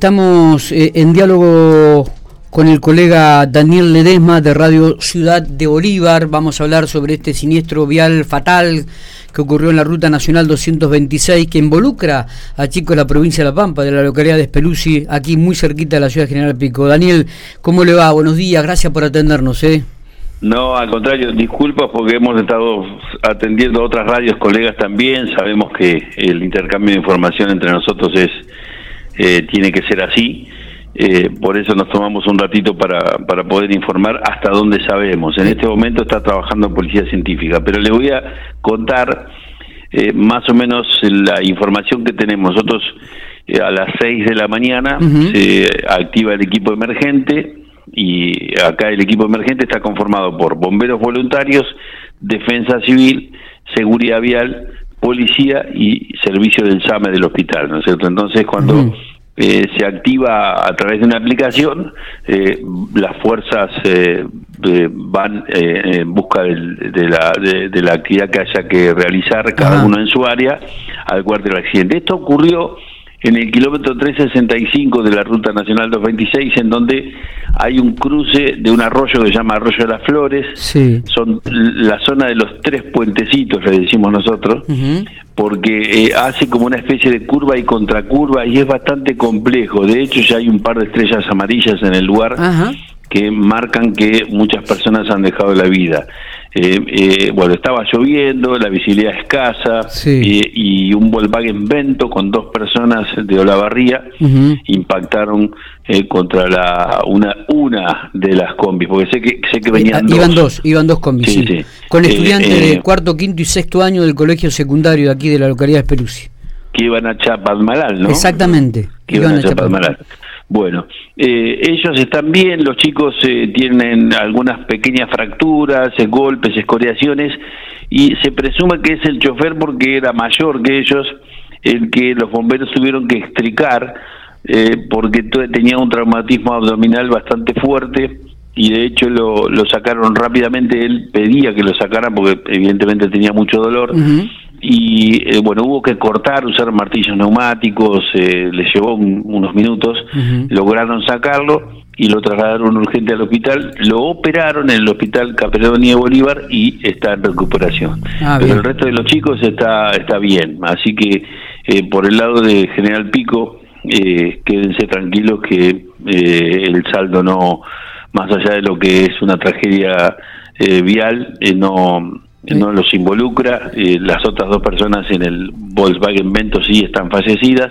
Estamos eh, en diálogo con el colega Daniel Ledesma de Radio Ciudad de Bolívar. Vamos a hablar sobre este siniestro vial fatal que ocurrió en la Ruta Nacional 226 que involucra a chicos de la provincia de La Pampa, de la localidad de Espeluzzi, aquí muy cerquita de la ciudad General Pico. Daniel, ¿cómo le va? Buenos días, gracias por atendernos. ¿eh? No, al contrario, disculpas porque hemos estado atendiendo a otras radios, colegas también. Sabemos que el intercambio de información entre nosotros es eh, tiene que ser así. Eh, por eso nos tomamos un ratito para, para poder informar hasta donde sabemos. En este momento está trabajando Policía Científica, pero le voy a contar eh, más o menos la información que tenemos. Nosotros a las 6 de la mañana se activa el equipo emergente y acá el equipo emergente está conformado por bomberos voluntarios, defensa civil, seguridad vial, policía y servicio del SAME del hospital, ¿no es cierto? Entonces, cuando eh, se activa a través de una aplicación, eh, las fuerzas eh, van en busca de, la, de, la actividad que haya que realizar cada uno en su área al lugar del accidente. Esto ocurrió en el kilómetro 365 de la Ruta Nacional 226, en donde hay un cruce de un arroyo que se llama Arroyo de las Flores. Son la zona de los tres puentecitos, le decimos nosotros, porque eh, hace como una especie de curva y contracurva y es bastante complejo. De hecho, ya hay un par de estrellas amarillas en el lugar que marcan que muchas personas han dejado la vida. Eh, eh, bueno, estaba lloviendo, la visibilidad escasa y un Volkswagen Vento con dos personas de Olavarría impactaron eh, contra la una una de las combis, porque sé que sé que venían dos. Iban dos, iban dos combis, sí, con estudiantes de cuarto, quinto y sexto año del colegio secundario de aquí de la localidad de Peruzzi. Que iban a Chapadmalal, ¿no? Exactamente. Que iban, a Chapadmalal. Bueno, eh, ellos están bien, los chicos eh, tienen algunas pequeñas fracturas, eh, golpes, escoriaciones, y se presume que es el chofer porque era mayor que ellos, el que los bomberos tuvieron que extricar, porque tenía un traumatismo abdominal bastante fuerte, y de hecho lo, lo sacaron rápidamente, él pedía que lo sacaran porque evidentemente tenía mucho dolor, y eh, bueno, hubo que cortar, usar martillos neumáticos, eh, les llevó unos minutos, lograron sacarlo y lo trasladaron urgente al hospital, lo operaron en el hospital Capeloni de Bolívar y está en recuperación. Ah, Pero el resto de los chicos está, está bien, así que eh, por el lado de General Pico, quédense tranquilos que el saldo no, más allá de lo que es una tragedia vial, no no los involucra. Eh, las otras dos personas en el Volkswagen Vento sí están fallecidas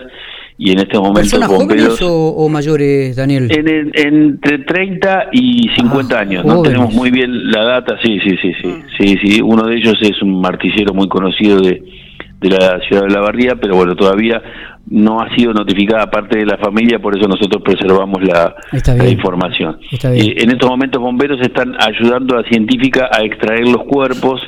y en este momento bomberos o, mayores, Daniel? En, entre 30 y 50 ah, años. No tenemos muy bien la data. Sí, sí, sí, sí, mm. sí, sí. Uno de ellos es un martillero muy conocido de, de la ciudad de La Barría, pero bueno, todavía no ha sido notificada parte de la familia, por eso nosotros preservamos la, información. Eh, en estos momentos bomberos están ayudando a científica a extraer los cuerpos,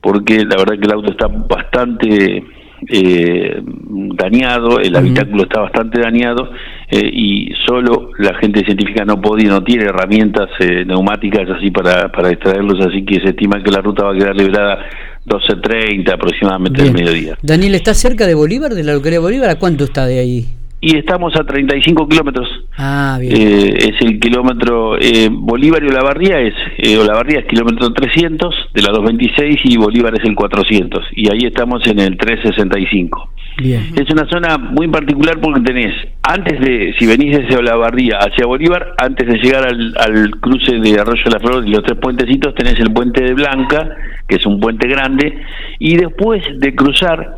porque la verdad que el auto está bastante eh, dañado, el habitáculo está bastante dañado eh, y solo la gente científica no podía, no tiene herramientas neumáticas así para, para extraerlos, así que se estima que la ruta va a quedar librada 12.30 aproximadamente del mediodía. Daniel, ¿está cerca de Bolívar, de la localidad de Bolívar? ¿A cuánto está de ahí? Y estamos a 35 kilómetros. Ah, bien. Eh, es el kilómetro, eh, Bolívar y Olavarría es, eh, Olavarría es kilómetro 300 de la 226 y Bolívar es el 400. Y ahí estamos en el 365. Bien. Es una zona muy particular porque tenés, antes de, si venís desde Olavarría hacia Bolívar, antes de llegar al, al cruce de Arroyo de la Flor y los tres puentecitos, tenés el puente de Blanca, que es un puente grande, y después de cruzar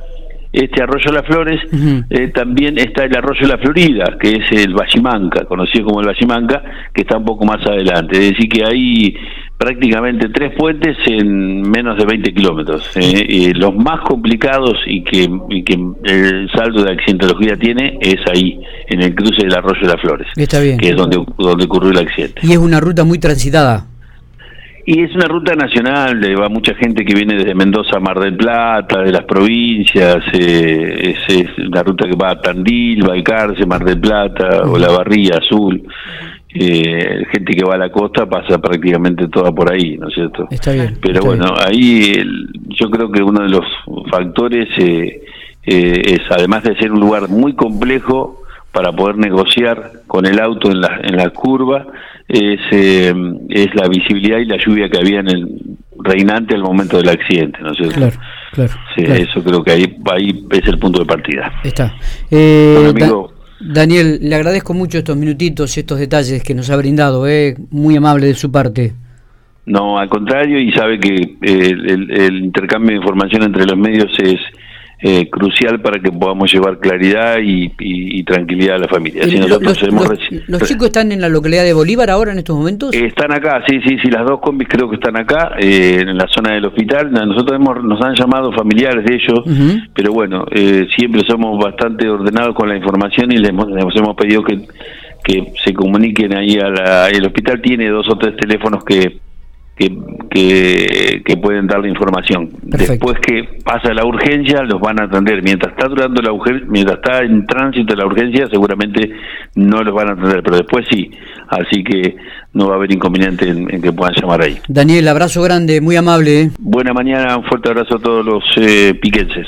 este arroyo Las Flores, eh, también está el arroyo La Florida, que es el Bachimanca, conocido como el Bachimanca, que está un poco más adelante. Es decir, que hay prácticamente tres puentes en menos de 20 kilómetros. Eh, los más complicados y que, y que el saldo de accidentología tiene es ahí, en el cruce del arroyo Las Flores, está bien. que es donde, donde ocurrió el accidente. Y es una ruta muy transitada. Y es una ruta nacional, va mucha gente que viene desde Mendoza a Mar del Plata, de las provincias, eh, es, una ruta que va a Tandil, Balcarce, Mar del Plata, o La Barría, Azul. Eh, gente que va a la costa pasa prácticamente toda por ahí, ¿no es cierto? Está bien. Pero bueno, ahí yo creo que uno de los factores eh, es, además de ser un lugar muy complejo, para poder negociar con el auto en la, en la curva es, eh, es la visibilidad y la lluvia que había en el reinante al momento del accidente, ¿no sé Claro, claro. Sí, eso creo que ahí, ahí es el punto de partida. Está. Eh, Daniel, le agradezco mucho estos minutitos y estos detalles que nos ha brindado, eh, muy amable de su parte. No, al contrario, y sabe que eh, el, intercambio de información entre los medios es eh, crucial para que podamos llevar claridad y, tranquilidad a la familia. los, chicos están en la localidad de Bolívar ahora en estos momentos? están acá, sí, sí, sí, las dos combis creo que están acá, eh, en la zona del hospital. Nosotros hemos, nos han llamado familiares de ellos, pero bueno, siempre somos bastante ordenados con la información y les hemos, les hemos pedido que, que se comuniquen ahí a la... El hospital tiene dos o tres teléfonos que que, que, pueden dar la información. Después que pasa la urgencia, los van a atender. Mientras está durando la urgencia, mientras está en tránsito la urgencia, seguramente no los van a atender, pero después sí. Así que no va a haber inconveniente en, que puedan llamar ahí. Daniel, abrazo grande, muy amable. ¿eh? Buena mañana, un fuerte abrazo a todos los eh, piquenses.